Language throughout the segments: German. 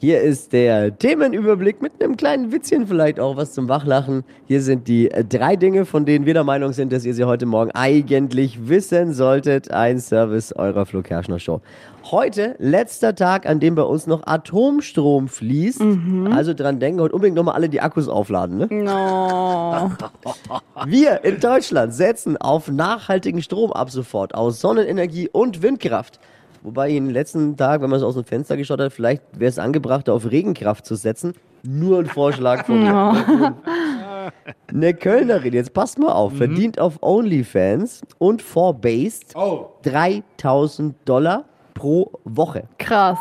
Hier ist der Themenüberblick mit einem kleinen Witzchen vielleicht auch was zum Wachlachen. Hier sind die äh, drei Dinge, von denen wir der Meinung sind, dass ihr sie heute Morgen eigentlich wissen solltet. Ein Service eurer Flo Kerschner Show. Heute letzter Tag, an dem bei uns noch Atomstrom fließt. Also dran denken, heute unbedingt nochmal alle die Akkus aufladen. Ne? No. Wir in Deutschland setzen auf nachhaltigen Strom ab sofort aus Sonnenenergie und Windkraft. Wobei in den letzten Tagen, wenn man es aus dem Fenster geschaut hat, vielleicht wäre es angebracht, auf Regenkraft zu setzen. Nur ein Vorschlag von mir. Eine Kölnerin, jetzt passt mal auf, verdient auf OnlyFans und Forbased 3000 Dollar pro Woche, Krass.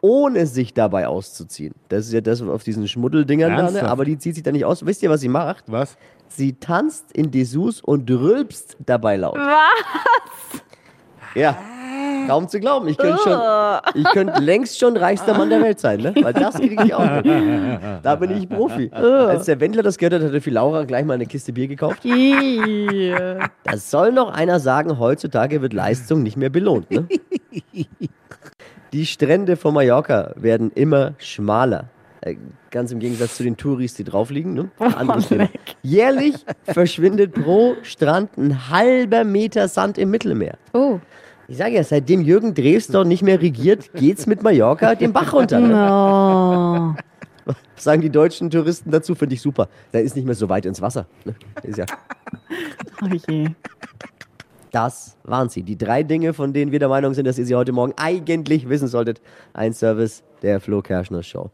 ohne sich dabei auszuziehen. Das ist ja das auf diesen Schmuddeldingern da, ne? Ernsthaft? aber die zieht sich da nicht aus. Wisst ihr, was sie macht? Was? Sie tanzt in Dessous und rülpst dabei laut. Was? Ja. Kaum zu glauben. Ich könnte schon, ich könnte längst schon reichster Mann der Welt sein, ne? Weil das kriege ich auch hin. Da bin ich Profi. Als der Wendler das gehört hat, hat er für Laura gleich mal eine Kiste Bier gekauft. Ih. Da soll noch einer sagen, heutzutage wird Leistung nicht mehr belohnt, ne? Die Strände von Mallorca werden immer schmaler. Äh, Ganz im Gegensatz zu den Touris, die drauf liegen. Ne? Thema. Jährlich verschwindet pro Strand ein halber Meter Sand im Mittelmeer. Oh. Ich sage ja, seitdem Jürgen Drews dort nicht mehr regiert, geht's mit Mallorca den Bach runter. Ne? No. Was sagen die deutschen Touristen dazu? Finde ich super. Da ist nicht mehr so weit ins Wasser. Ne? Ist ja. Je. Das waren sie. Die drei Dinge, von denen wir der Meinung sind, dass ihr sie heute Morgen eigentlich wissen solltet. Ein Service der Flo Kerschner Show.